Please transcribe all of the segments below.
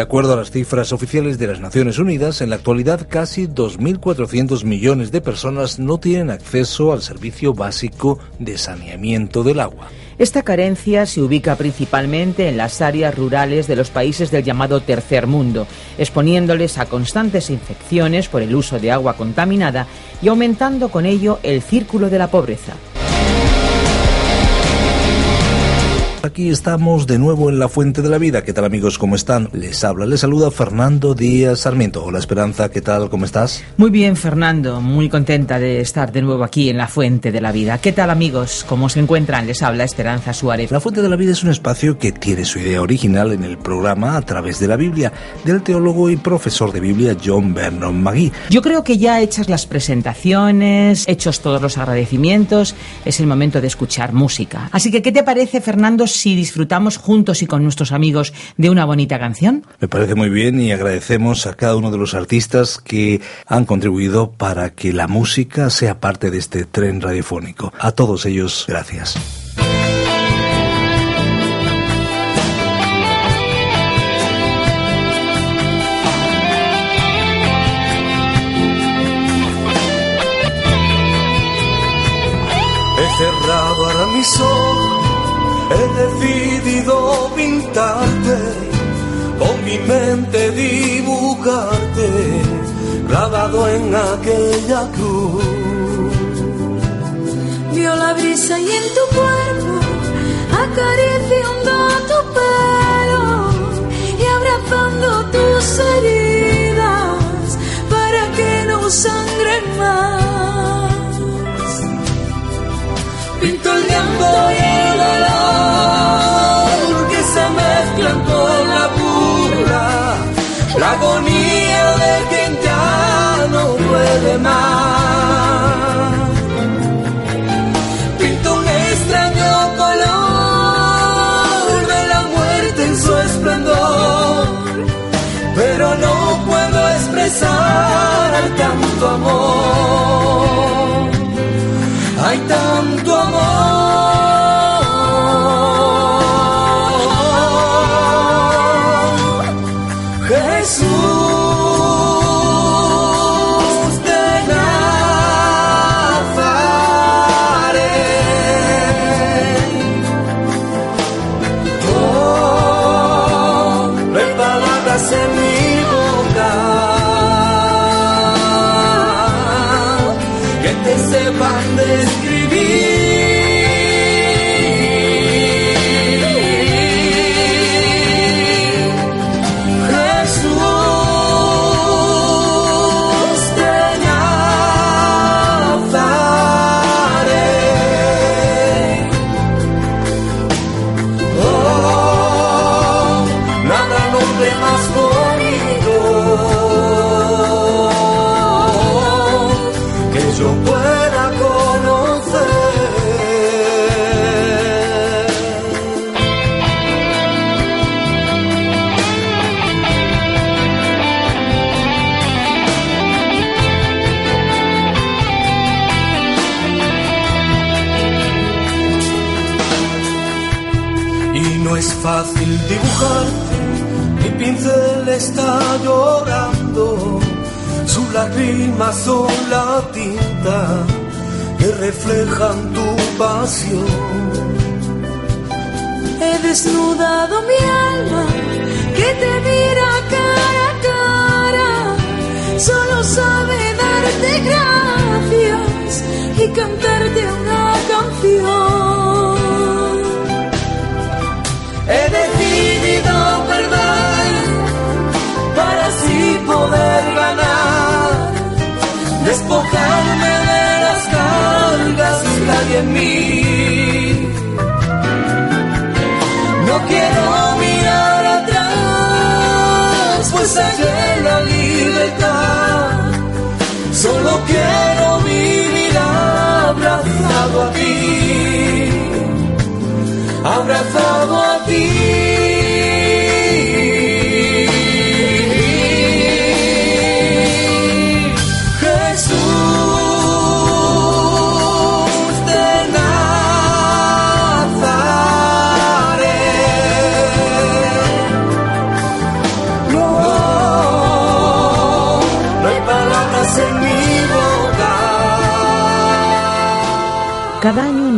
De acuerdo a las cifras oficiales de las Naciones Unidas, en la actualidad casi 2.400 millones de personas no tienen acceso al servicio básico de saneamiento del agua. Esta carencia se ubica principalmente en las áreas rurales de los países del llamado tercer mundo, exponiéndoles a constantes infecciones por el uso de agua contaminada y aumentando con ello el círculo de la pobreza. Aquí estamos de nuevo en la Fuente de la Vida. ¿Qué tal amigos? ¿Cómo están? Les habla, les saluda Fernando Díaz Sarmiento. Hola Esperanza, ¿qué tal? ¿Cómo estás? Muy bien, Fernando. Muy contenta de estar de nuevo aquí en la Fuente de la Vida. ¿Qué tal amigos? ¿Cómo se encuentran? Les habla Esperanza Suárez. La Fuente de la Vida es un espacio que tiene su idea original en el programa a través de la Biblia del teólogo y profesor de Biblia John Vernon Magui. Yo creo que ya hechas las presentaciones, hechos todos los agradecimientos, es el momento de escuchar música. Así que, ¿qué te parece, Fernando, si disfrutamos juntos y con nuestros amigos de una bonita canción? Me parece muy bien y agradecemos a cada uno de los artistas que han contribuido para que la música sea parte de este tren radiofónico. A todos ellos, gracias. Mi mente dibujarte, grabado en aquella cruz. Vio la brisa y en tu cuerpo, acariciando tu pelo y abrazando tus heridas para que no sangren más. Pinto el llanto y el dolor la agonía de quien ya no puede más. Pinto un extraño color de la muerte en su esplendor, pero no puedo expresar tanto amor. Lágrimas son la tinta que reflejan tu pasión. Y en la libertad. Solo quiero vivir abrazado a ti, abrazado a ti.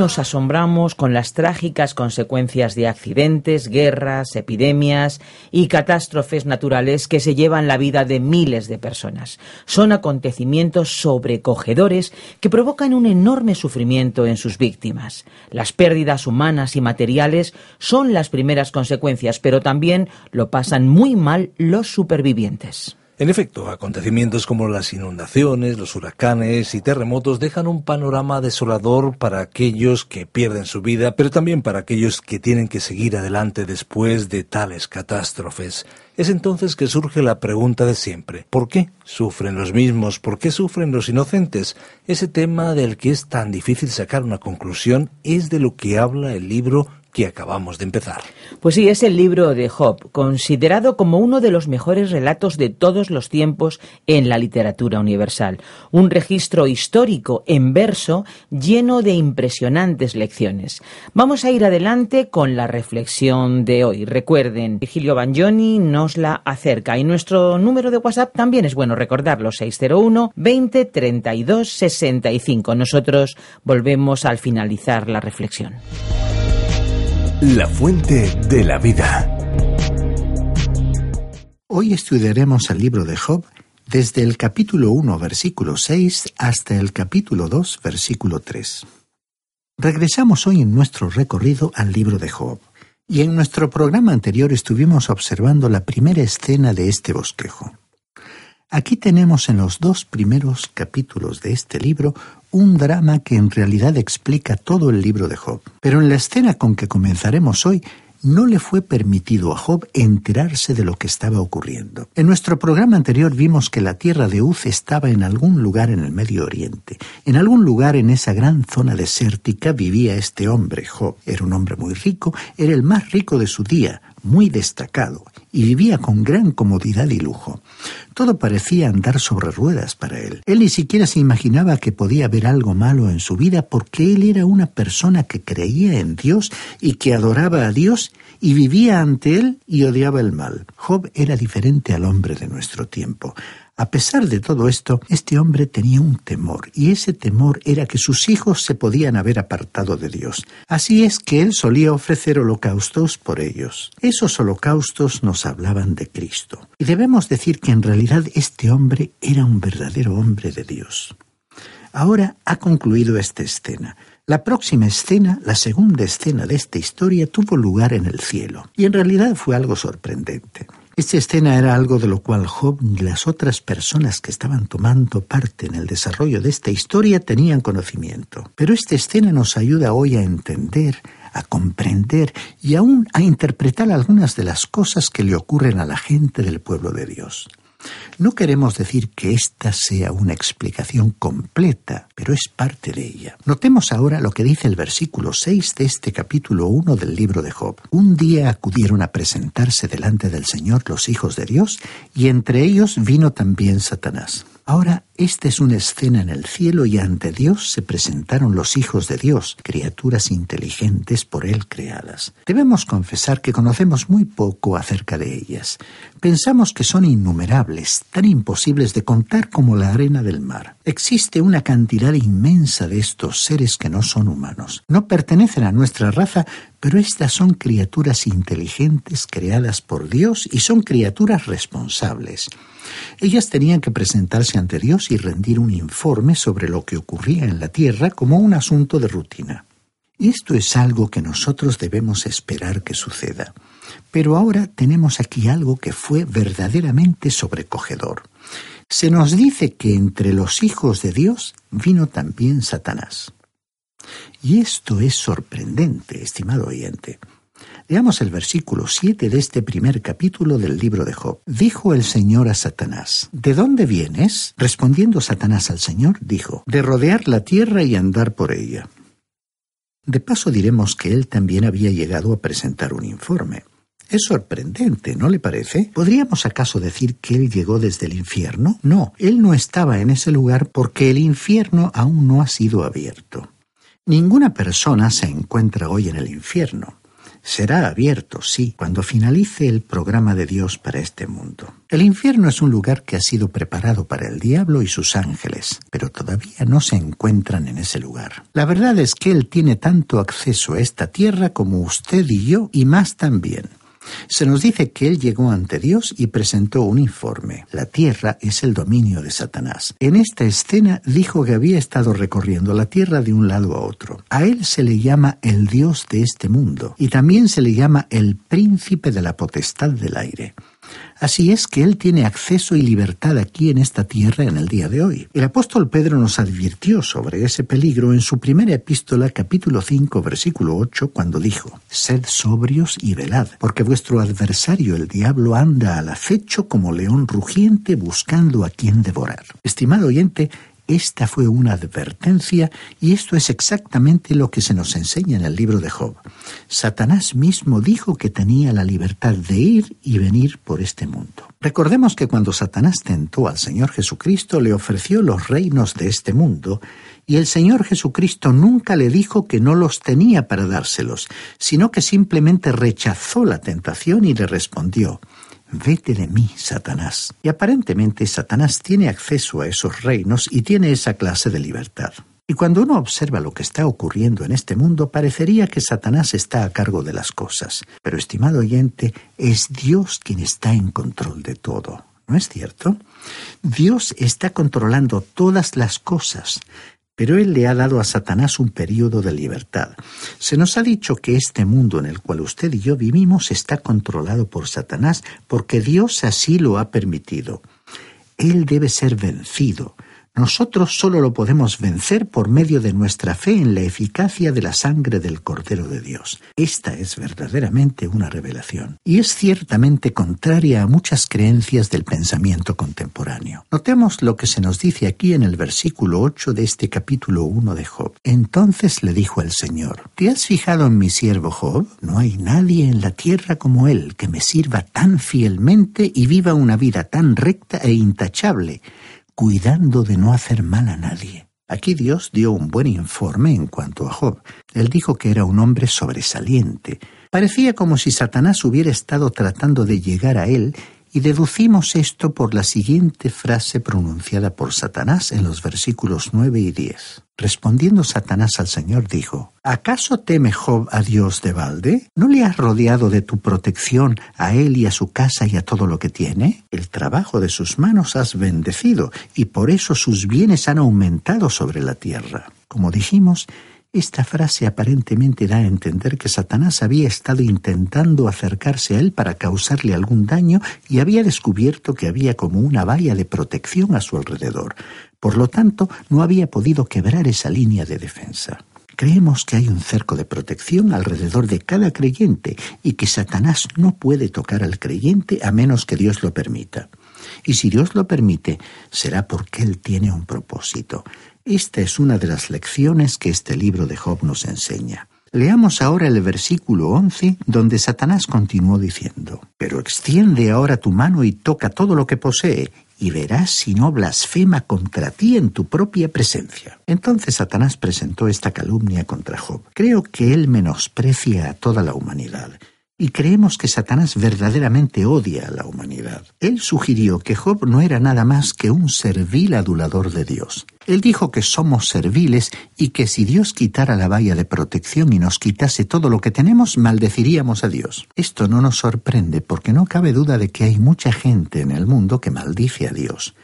Nos asombramos con las trágicas consecuencias de accidentes, guerras, epidemias y catástrofes naturales que se llevan la vida de miles de personas. Son acontecimientos sobrecogedores que provocan un enorme sufrimiento en sus víctimas. Las pérdidas humanas y materiales son las primeras consecuencias, pero también lo pasan muy mal los supervivientes. En efecto, acontecimientos como las inundaciones, los huracanes y terremotos dejan un panorama desolador para aquellos que pierden su vida, pero también para aquellos que tienen que seguir adelante después de tales catástrofes. Es entonces que surge la pregunta de siempre. ¿Por qué sufren los mismos? ¿Por qué sufren los inocentes? Ese tema del que es tan difícil sacar una conclusión es de lo que habla el libro que acabamos de empezar. Pues sí, es el libro de Job, considerado como uno de los mejores relatos de todos los tiempos en la literatura universal. Un registro histórico en verso lleno de impresionantes lecciones. Vamos a ir adelante con la reflexión de hoy. Recuerden, Virgilio Bagnoni nos la acerca y nuestro número de WhatsApp también es bueno recordarlo, 601 20 32 65. Nosotros volvemos al finalizar la reflexión. La fuente de la vida. Hoy estudiaremos el libro de Job desde el capítulo 1, versículo 6 hasta el capítulo 2, versículo 3. Regresamos hoy en nuestro recorrido al libro de Job, y en nuestro programa anterior estuvimos observando la primera escena de este bosquejo. Aquí tenemos en los dos primeros capítulos de este libro un drama que en realidad explica todo el libro de Job. Pero en la escena con que comenzaremos hoy no le fue permitido a Job enterarse de lo que estaba ocurriendo. En nuestro programa anterior vimos que la tierra de Uz estaba en algún lugar en el Medio Oriente. En algún lugar en esa gran zona desértica vivía este hombre, Job. Era un hombre muy rico, era el más rico de su día, muy destacado, y vivía con gran comodidad y lujo. Todo parecía andar sobre ruedas para él. Él ni siquiera se imaginaba que podía haber algo malo en su vida porque él era una persona que creía en Dios y que adoraba a Dios y vivía ante él y odiaba el mal. Job era diferente al hombre de nuestro tiempo. A pesar de todo esto, este hombre tenía un temor, y ese temor era que sus hijos se podían haber apartado de Dios. Así es que él solía ofrecer holocaustos por ellos. Esos holocaustos nos hablaban de Cristo. Y debemos decir que en realidad este hombre era un verdadero hombre de Dios. Ahora ha concluido esta escena. La próxima escena, la segunda escena de esta historia, tuvo lugar en el cielo, y en realidad fue algo sorprendente. Esta escena era algo de lo cual Job y las otras personas que estaban tomando parte en el desarrollo de esta historia tenían conocimiento. Pero esta escena nos ayuda hoy a entender, a comprender y aún a interpretar algunas de las cosas que le ocurren a la gente del pueblo de Dios. No queremos decir que esta sea una explicación completa, pero es parte de ella. Notemos ahora lo que dice el versículo 6 de este capítulo 1 del libro de Job. Un día acudieron a presentarse delante del Señor los hijos de Dios, y entre ellos vino también Satanás. Ahora, esta es una escena en el cielo y ante Dios se presentaron los hijos de Dios, criaturas inteligentes por Él creadas. Debemos confesar que conocemos muy poco acerca de ellas. Pensamos que son innumerables, tan imposibles de contar como la arena del mar. Existe una cantidad inmensa de estos seres que no son humanos. No pertenecen a nuestra raza, pero estas son criaturas inteligentes creadas por Dios y son criaturas responsables. Ellas tenían que presentarse ante Dios y rendir un informe sobre lo que ocurría en la tierra como un asunto de rutina. Esto es algo que nosotros debemos esperar que suceda. Pero ahora tenemos aquí algo que fue verdaderamente sobrecogedor. Se nos dice que entre los hijos de Dios vino también Satanás. Y esto es sorprendente, estimado oyente. Leamos el versículo 7 de este primer capítulo del libro de Job. Dijo el Señor a Satanás, ¿De dónde vienes? Respondiendo Satanás al Señor, dijo, De rodear la tierra y andar por ella. De paso diremos que él también había llegado a presentar un informe. Es sorprendente, ¿no le parece? ¿Podríamos acaso decir que él llegó desde el infierno? No, él no estaba en ese lugar porque el infierno aún no ha sido abierto. Ninguna persona se encuentra hoy en el infierno. Será abierto, sí, cuando finalice el programa de Dios para este mundo. El infierno es un lugar que ha sido preparado para el diablo y sus ángeles, pero todavía no se encuentran en ese lugar. La verdad es que Él tiene tanto acceso a esta tierra como usted y yo, y más también. Se nos dice que él llegó ante Dios y presentó un informe. La tierra es el dominio de Satanás. En esta escena dijo que había estado recorriendo la tierra de un lado a otro. A él se le llama el Dios de este mundo y también se le llama el príncipe de la potestad del aire. Así es que Él tiene acceso y libertad aquí en esta tierra en el día de hoy. El apóstol Pedro nos advirtió sobre ese peligro en su primera epístola capítulo 5 versículo 8 cuando dijo, Sed sobrios y velad, porque vuestro adversario el diablo anda al acecho como león rugiente buscando a quien devorar. Estimado oyente, esta fue una advertencia y esto es exactamente lo que se nos enseña en el libro de Job. Satanás mismo dijo que tenía la libertad de ir y venir por este mundo. Recordemos que cuando Satanás tentó al Señor Jesucristo le ofreció los reinos de este mundo y el Señor Jesucristo nunca le dijo que no los tenía para dárselos, sino que simplemente rechazó la tentación y le respondió, Vete de mí, Satanás. Y aparentemente Satanás tiene acceso a esos reinos y tiene esa clase de libertad. Y cuando uno observa lo que está ocurriendo en este mundo, parecería que Satanás está a cargo de las cosas. Pero, estimado oyente, es Dios quien está en control de todo. ¿No es cierto? Dios está controlando todas las cosas. Pero Él le ha dado a Satanás un periodo de libertad. Se nos ha dicho que este mundo en el cual usted y yo vivimos está controlado por Satanás porque Dios así lo ha permitido. Él debe ser vencido. Nosotros solo lo podemos vencer por medio de nuestra fe en la eficacia de la sangre del Cordero de Dios. Esta es verdaderamente una revelación y es ciertamente contraria a muchas creencias del pensamiento contemporáneo. Notemos lo que se nos dice aquí en el versículo 8 de este capítulo 1 de Job. Entonces le dijo el Señor, ¿te has fijado en mi siervo Job? No hay nadie en la tierra como él que me sirva tan fielmente y viva una vida tan recta e intachable cuidando de no hacer mal a nadie. Aquí Dios dio un buen informe en cuanto a Job. Él dijo que era un hombre sobresaliente. Parecía como si Satanás hubiera estado tratando de llegar a él y deducimos esto por la siguiente frase pronunciada por Satanás en los versículos 9 y 10. Respondiendo Satanás al Señor dijo, ¿acaso teme Job a Dios de balde? ¿No le has rodeado de tu protección a él y a su casa y a todo lo que tiene? El trabajo de sus manos has bendecido y por eso sus bienes han aumentado sobre la tierra. Como dijimos, esta frase aparentemente da a entender que Satanás había estado intentando acercarse a él para causarle algún daño y había descubierto que había como una valla de protección a su alrededor. Por lo tanto, no había podido quebrar esa línea de defensa. Creemos que hay un cerco de protección alrededor de cada creyente y que Satanás no puede tocar al creyente a menos que Dios lo permita. Y si Dios lo permite, será porque Él tiene un propósito. Esta es una de las lecciones que este libro de Job nos enseña. Leamos ahora el versículo 11, donde Satanás continuó diciendo, Pero extiende ahora tu mano y toca todo lo que posee, y verás si no blasfema contra ti en tu propia presencia. Entonces Satanás presentó esta calumnia contra Job. Creo que él menosprecia a toda la humanidad y creemos que Satanás verdaderamente odia a la humanidad. Él sugirió que Job no era nada más que un servil adulador de Dios. Él dijo que somos serviles y que si Dios quitara la valla de protección y nos quitase todo lo que tenemos, maldeciríamos a Dios. Esto no nos sorprende porque no cabe duda de que hay mucha gente en el mundo que maldice a Dios.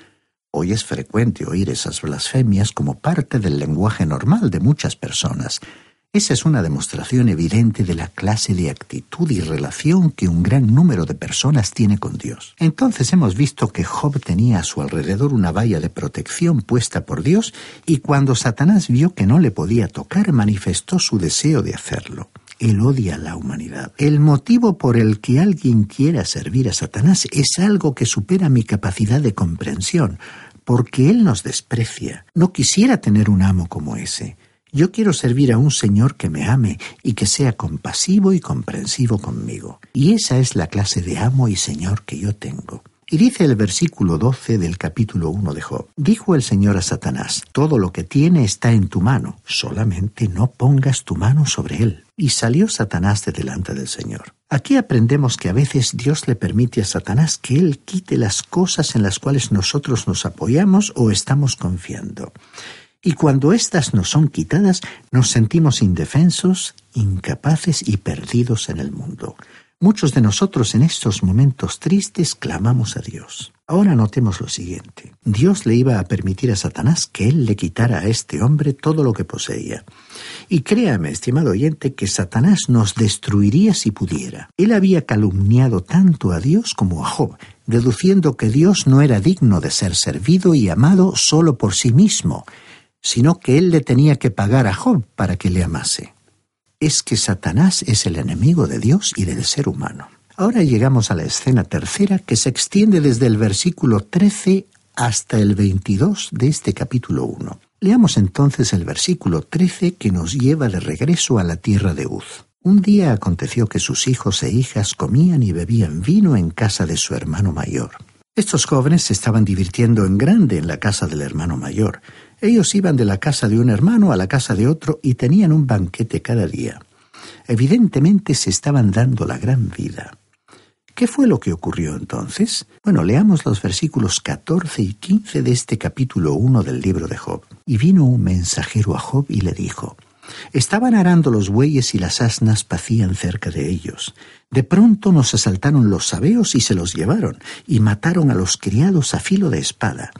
Hoy es frecuente oír esas blasfemias como parte del lenguaje normal de muchas personas. Esa es una demostración evidente de la clase de actitud y relación que un gran número de personas tiene con Dios. Entonces hemos visto que Job tenía a su alrededor una valla de protección puesta por Dios y cuando Satanás vio que no le podía tocar manifestó su deseo de hacerlo. Él odia a la humanidad. El motivo por el que alguien quiera servir a Satanás es algo que supera mi capacidad de comprensión, porque Él nos desprecia. No quisiera tener un amo como ese. Yo quiero servir a un Señor que me ame y que sea compasivo y comprensivo conmigo. Y esa es la clase de amo y Señor que yo tengo. Y dice el versículo 12 del capítulo 1 de Job, dijo el Señor a Satanás, todo lo que tiene está en tu mano, solamente no pongas tu mano sobre él. Y salió Satanás de delante del Señor. Aquí aprendemos que a veces Dios le permite a Satanás que él quite las cosas en las cuales nosotros nos apoyamos o estamos confiando. Y cuando éstas nos son quitadas, nos sentimos indefensos, incapaces y perdidos en el mundo. Muchos de nosotros en estos momentos tristes clamamos a Dios. Ahora notemos lo siguiente. Dios le iba a permitir a Satanás que él le quitara a este hombre todo lo que poseía. Y créame, estimado oyente, que Satanás nos destruiría si pudiera. Él había calumniado tanto a Dios como a Job, deduciendo que Dios no era digno de ser servido y amado solo por sí mismo, sino que él le tenía que pagar a Job para que le amase es que Satanás es el enemigo de Dios y del ser humano. Ahora llegamos a la escena tercera que se extiende desde el versículo 13 hasta el 22 de este capítulo 1. Leamos entonces el versículo 13 que nos lleva de regreso a la tierra de Uz. Un día aconteció que sus hijos e hijas comían y bebían vino en casa de su hermano mayor. Estos jóvenes se estaban divirtiendo en grande en la casa del hermano mayor. Ellos iban de la casa de un hermano a la casa de otro y tenían un banquete cada día. Evidentemente se estaban dando la gran vida. ¿Qué fue lo que ocurrió entonces? Bueno, leamos los versículos 14 y 15 de este capítulo 1 del libro de Job. Y vino un mensajero a Job y le dijo, Estaban arando los bueyes y las asnas pacían cerca de ellos. De pronto nos asaltaron los sabeos y se los llevaron, y mataron a los criados a filo de espada.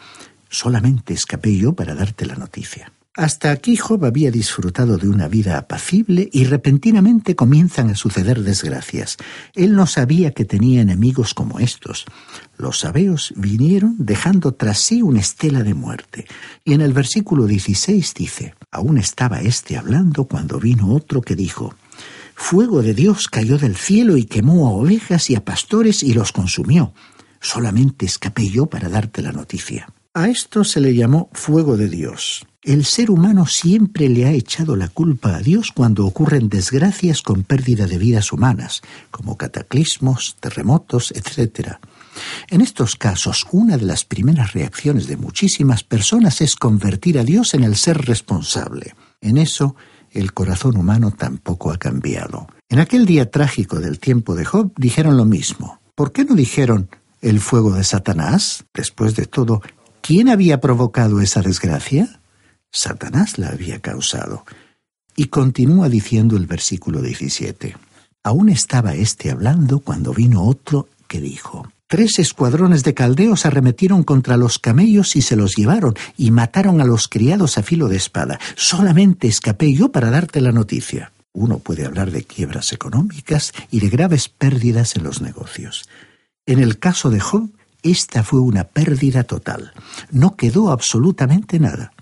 Solamente escapé yo para darte la noticia. Hasta aquí Job había disfrutado de una vida apacible y repentinamente comienzan a suceder desgracias. Él no sabía que tenía enemigos como estos. Los sabeos vinieron dejando tras sí una estela de muerte. Y en el versículo 16 dice, aún estaba éste hablando cuando vino otro que dijo, Fuego de Dios cayó del cielo y quemó a ovejas y a pastores y los consumió. Solamente escapé yo para darte la noticia. A esto se le llamó fuego de Dios. El ser humano siempre le ha echado la culpa a Dios cuando ocurren desgracias con pérdida de vidas humanas, como cataclismos, terremotos, etc. En estos casos, una de las primeras reacciones de muchísimas personas es convertir a Dios en el ser responsable. En eso, el corazón humano tampoco ha cambiado. En aquel día trágico del tiempo de Job dijeron lo mismo. ¿Por qué no dijeron el fuego de Satanás? Después de todo, ¿quién había provocado esa desgracia? Satanás la había causado. Y continúa diciendo el versículo 17. Aún estaba éste hablando cuando vino otro que dijo, Tres escuadrones de caldeos arremetieron contra los camellos y se los llevaron, y mataron a los criados a filo de espada. Solamente escapé yo para darte la noticia. Uno puede hablar de quiebras económicas y de graves pérdidas en los negocios. En el caso de Job, esta fue una pérdida total. No quedó absolutamente nada.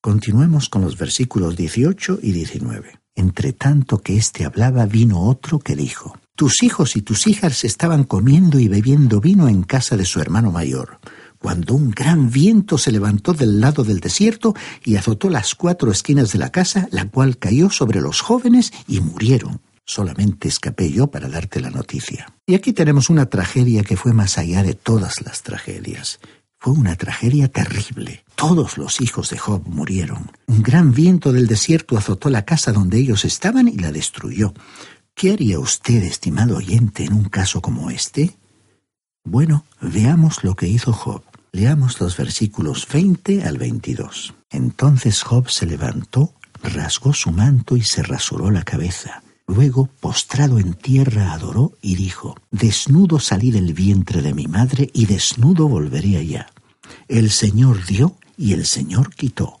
Continuemos con los versículos 18 y 19. Entre tanto que éste hablaba, vino otro que dijo, tus hijos y tus hijas estaban comiendo y bebiendo vino en casa de su hermano mayor, cuando un gran viento se levantó del lado del desierto y azotó las cuatro esquinas de la casa, la cual cayó sobre los jóvenes y murieron. Solamente escapé yo para darte la noticia. Y aquí tenemos una tragedia que fue más allá de todas las tragedias. Fue una tragedia terrible. Todos los hijos de Job murieron. Un gran viento del desierto azotó la casa donde ellos estaban y la destruyó. ¿Qué haría usted, estimado oyente, en un caso como este? Bueno, veamos lo que hizo Job. Leamos los versículos 20 al 22. Entonces Job se levantó, rasgó su manto y se rasuró la cabeza. Luego, postrado en tierra, adoró y dijo, Desnudo salí del vientre de mi madre y desnudo volveré allá. El Señor dio y el Señor quitó.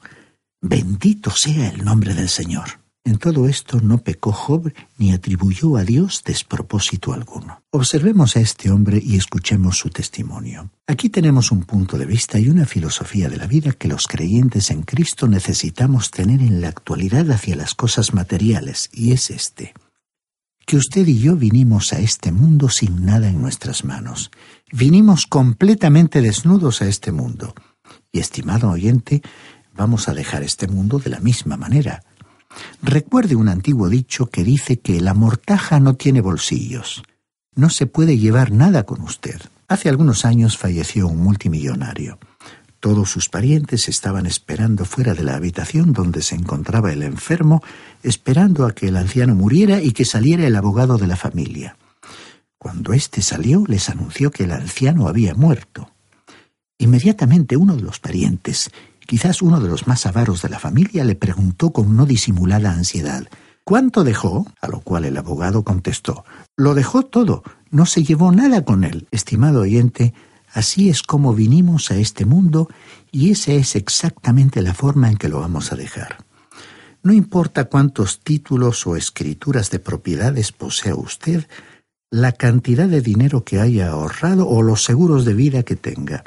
Bendito sea el nombre del Señor. En todo esto no pecó Job ni atribuyó a Dios despropósito alguno. Observemos a este hombre y escuchemos su testimonio. Aquí tenemos un punto de vista y una filosofía de la vida que los creyentes en Cristo necesitamos tener en la actualidad hacia las cosas materiales, y es este. que usted y yo vinimos a este mundo sin nada en nuestras manos. Vinimos completamente desnudos a este mundo. Y, estimado oyente, vamos a dejar este mundo de la misma manera. Recuerde un antiguo dicho que dice que la mortaja no tiene bolsillos. No se puede llevar nada con usted. Hace algunos años falleció un multimillonario. Todos sus parientes estaban esperando fuera de la habitación donde se encontraba el enfermo, esperando a que el anciano muriera y que saliera el abogado de la familia. Cuando éste salió, les anunció que el anciano había muerto. Inmediatamente uno de los parientes, quizás uno de los más avaros de la familia, le preguntó con no disimulada ansiedad ¿Cuánto dejó? A lo cual el abogado contestó Lo dejó todo, no se llevó nada con él. Estimado oyente, Así es como vinimos a este mundo y esa es exactamente la forma en que lo vamos a dejar. No importa cuántos títulos o escrituras de propiedades posea usted, la cantidad de dinero que haya ahorrado o los seguros de vida que tenga.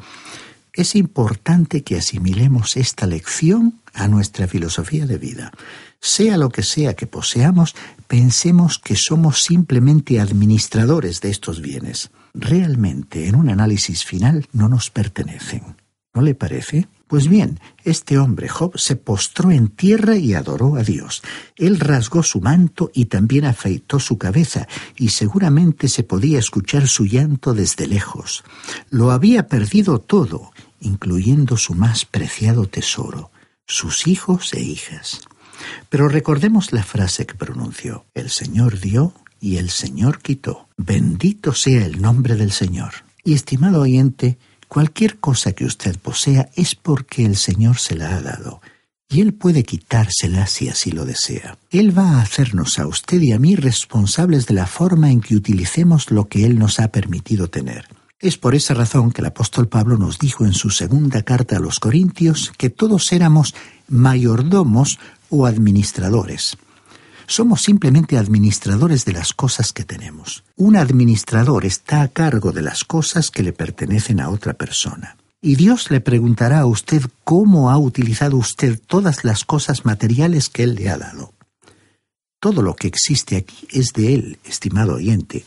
Es importante que asimilemos esta lección a nuestra filosofía de vida. Sea lo que sea que poseamos, pensemos que somos simplemente administradores de estos bienes realmente en un análisis final no nos pertenecen. ¿No le parece? Pues bien, este hombre Job se postró en tierra y adoró a Dios. Él rasgó su manto y también afeitó su cabeza, y seguramente se podía escuchar su llanto desde lejos. Lo había perdido todo, incluyendo su más preciado tesoro, sus hijos e hijas. Pero recordemos la frase que pronunció. El Señor dio y el Señor quitó. Bendito sea el nombre del Señor. Y estimado oyente, cualquier cosa que usted posea es porque el Señor se la ha dado, y Él puede quitársela si así lo desea. Él va a hacernos a usted y a mí responsables de la forma en que utilicemos lo que Él nos ha permitido tener. Es por esa razón que el apóstol Pablo nos dijo en su segunda carta a los Corintios que todos éramos mayordomos o administradores. Somos simplemente administradores de las cosas que tenemos. Un administrador está a cargo de las cosas que le pertenecen a otra persona. Y Dios le preguntará a usted cómo ha utilizado usted todas las cosas materiales que Él le ha dado. Todo lo que existe aquí es de Él, estimado oyente.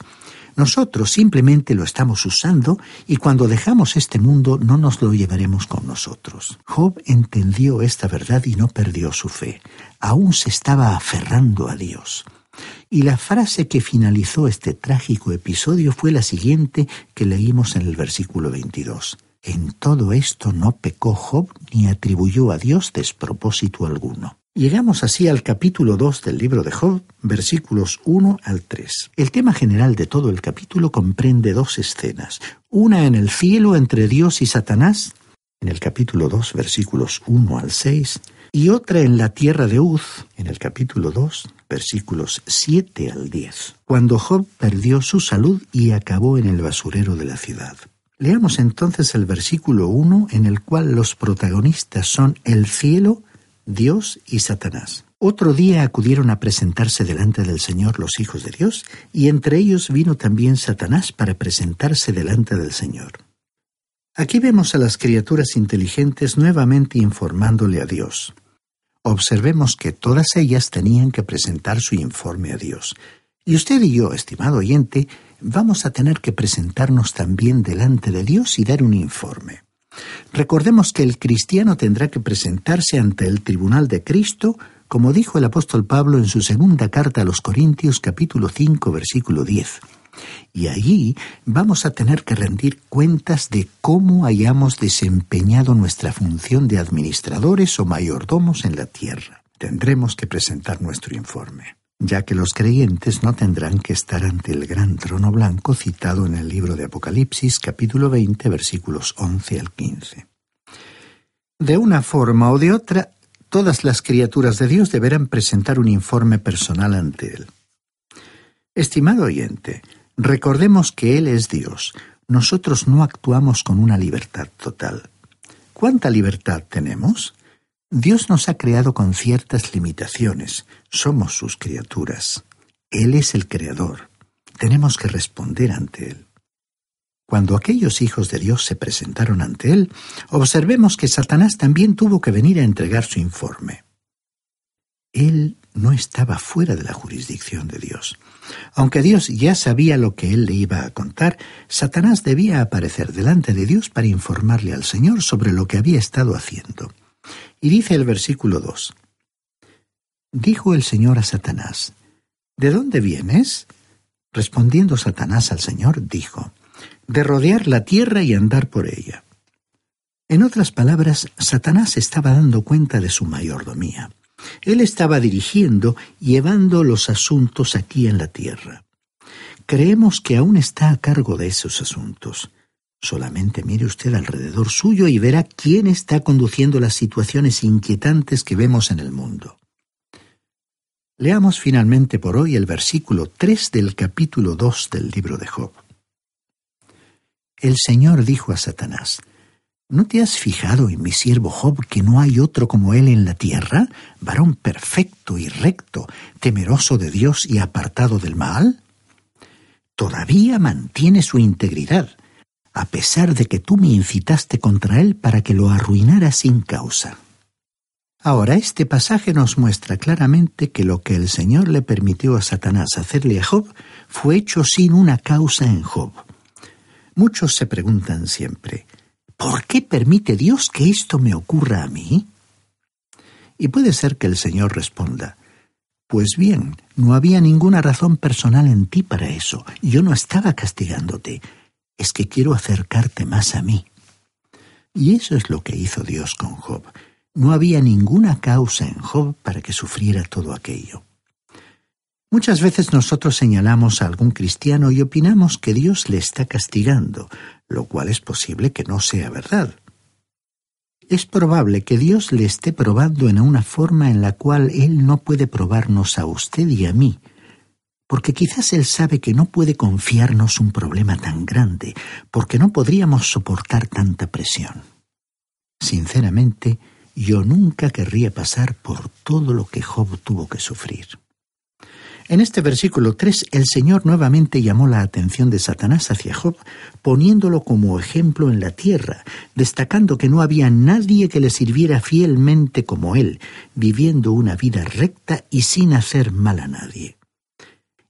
Nosotros simplemente lo estamos usando y cuando dejamos este mundo no nos lo llevaremos con nosotros. Job entendió esta verdad y no perdió su fe. Aún se estaba aferrando a Dios. Y la frase que finalizó este trágico episodio fue la siguiente que leímos en el versículo 22. En todo esto no pecó Job ni atribuyó a Dios despropósito alguno. Llegamos así al capítulo 2 del libro de Job, versículos 1 al 3. El tema general de todo el capítulo comprende dos escenas, una en el cielo entre Dios y Satanás, en el capítulo 2, versículos 1 al 6, y otra en la tierra de Uz, en el capítulo 2, versículos 7 al 10, cuando Job perdió su salud y acabó en el basurero de la ciudad. Leamos entonces el versículo 1 en el cual los protagonistas son el cielo, Dios y Satanás. Otro día acudieron a presentarse delante del Señor los hijos de Dios, y entre ellos vino también Satanás para presentarse delante del Señor. Aquí vemos a las criaturas inteligentes nuevamente informándole a Dios. Observemos que todas ellas tenían que presentar su informe a Dios. Y usted y yo, estimado oyente, vamos a tener que presentarnos también delante de Dios y dar un informe. Recordemos que el cristiano tendrá que presentarse ante el tribunal de Cristo, como dijo el apóstol Pablo en su segunda carta a los Corintios capítulo 5 versículo 10. Y allí vamos a tener que rendir cuentas de cómo hayamos desempeñado nuestra función de administradores o mayordomos en la tierra. Tendremos que presentar nuestro informe ya que los creyentes no tendrán que estar ante el gran trono blanco citado en el libro de Apocalipsis capítulo 20 versículos 11 al 15. De una forma o de otra, todas las criaturas de Dios deberán presentar un informe personal ante Él. Estimado oyente, recordemos que Él es Dios. Nosotros no actuamos con una libertad total. ¿Cuánta libertad tenemos? Dios nos ha creado con ciertas limitaciones. Somos sus criaturas. Él es el creador. Tenemos que responder ante Él. Cuando aquellos hijos de Dios se presentaron ante Él, observemos que Satanás también tuvo que venir a entregar su informe. Él no estaba fuera de la jurisdicción de Dios. Aunque Dios ya sabía lo que él le iba a contar, Satanás debía aparecer delante de Dios para informarle al Señor sobre lo que había estado haciendo. Y dice el versículo 2. Dijo el Señor a Satanás, ¿De dónde vienes? Respondiendo Satanás al Señor, dijo, De rodear la tierra y andar por ella. En otras palabras, Satanás estaba dando cuenta de su mayordomía. Él estaba dirigiendo llevando los asuntos aquí en la tierra. Creemos que aún está a cargo de esos asuntos. Solamente mire usted alrededor suyo y verá quién está conduciendo las situaciones inquietantes que vemos en el mundo. Leamos finalmente por hoy el versículo 3 del capítulo 2 del libro de Job. El Señor dijo a Satanás, ¿No te has fijado en mi siervo Job que no hay otro como él en la tierra, varón perfecto y recto, temeroso de Dios y apartado del mal? Todavía mantiene su integridad, a pesar de que tú me incitaste contra él para que lo arruinara sin causa. Ahora, este pasaje nos muestra claramente que lo que el Señor le permitió a Satanás hacerle a Job fue hecho sin una causa en Job. Muchos se preguntan siempre, ¿Por qué permite Dios que esto me ocurra a mí? Y puede ser que el Señor responda, Pues bien, no había ninguna razón personal en ti para eso. Yo no estaba castigándote. Es que quiero acercarte más a mí. Y eso es lo que hizo Dios con Job. No había ninguna causa en Job para que sufriera todo aquello. Muchas veces nosotros señalamos a algún cristiano y opinamos que Dios le está castigando, lo cual es posible que no sea verdad. Es probable que Dios le esté probando en una forma en la cual Él no puede probarnos a usted y a mí, porque quizás Él sabe que no puede confiarnos un problema tan grande, porque no podríamos soportar tanta presión. Sinceramente, yo nunca querría pasar por todo lo que Job tuvo que sufrir. En este versículo 3 el Señor nuevamente llamó la atención de Satanás hacia Job, poniéndolo como ejemplo en la tierra, destacando que no había nadie que le sirviera fielmente como él, viviendo una vida recta y sin hacer mal a nadie.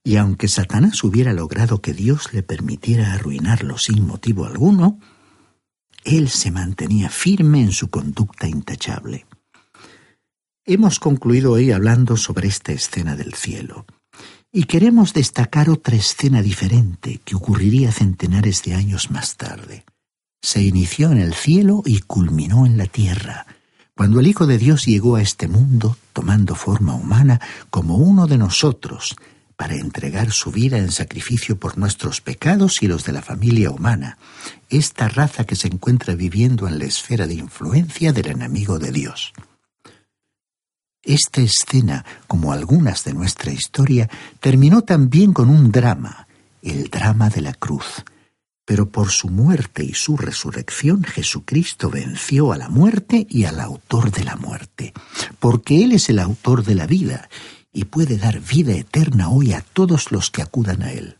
Y aunque Satanás hubiera logrado que Dios le permitiera arruinarlo sin motivo alguno, él se mantenía firme en su conducta intachable. Hemos concluido hoy hablando sobre esta escena del cielo. Y queremos destacar otra escena diferente que ocurriría centenares de años más tarde. Se inició en el cielo y culminó en la tierra, cuando el Hijo de Dios llegó a este mundo tomando forma humana como uno de nosotros, para entregar su vida en sacrificio por nuestros pecados y los de la familia humana, esta raza que se encuentra viviendo en la esfera de influencia del enemigo de Dios. Esta escena, como algunas de nuestra historia, terminó también con un drama, el drama de la cruz. Pero por su muerte y su resurrección Jesucristo venció a la muerte y al autor de la muerte, porque Él es el autor de la vida y puede dar vida eterna hoy a todos los que acudan a Él.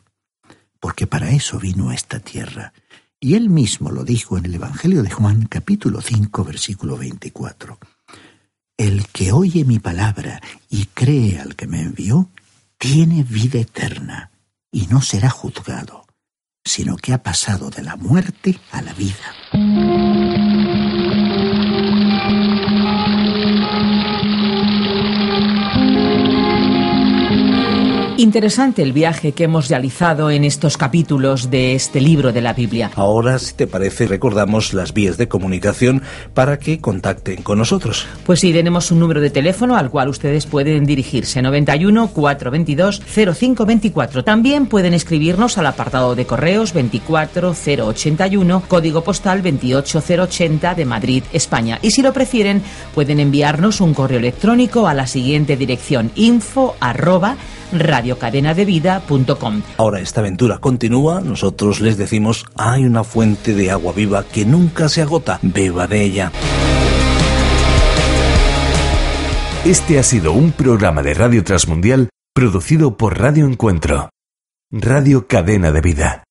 Porque para eso vino a esta tierra. Y Él mismo lo dijo en el Evangelio de Juan capítulo 5 versículo 24. El que oye mi palabra y cree al que me envió, tiene vida eterna y no será juzgado, sino que ha pasado de la muerte a la vida. Interesante el viaje que hemos realizado en estos capítulos de este libro de la Biblia. Ahora, si te parece, recordamos las vías de comunicación para que contacten con nosotros. Pues sí, tenemos un número de teléfono al cual ustedes pueden dirigirse, 91 422 0524. También pueden escribirnos al apartado de correos 24081, código postal 28080 de Madrid, España. Y si lo prefieren, pueden enviarnos un correo electrónico a la siguiente dirección info arroba radiocadenadevida.com. Ahora esta aventura continúa, nosotros les decimos, hay una fuente de agua viva que nunca se agota, beba de ella. Este ha sido un programa de Radio Transmundial producido por Radio Encuentro, Radio Cadena de Vida.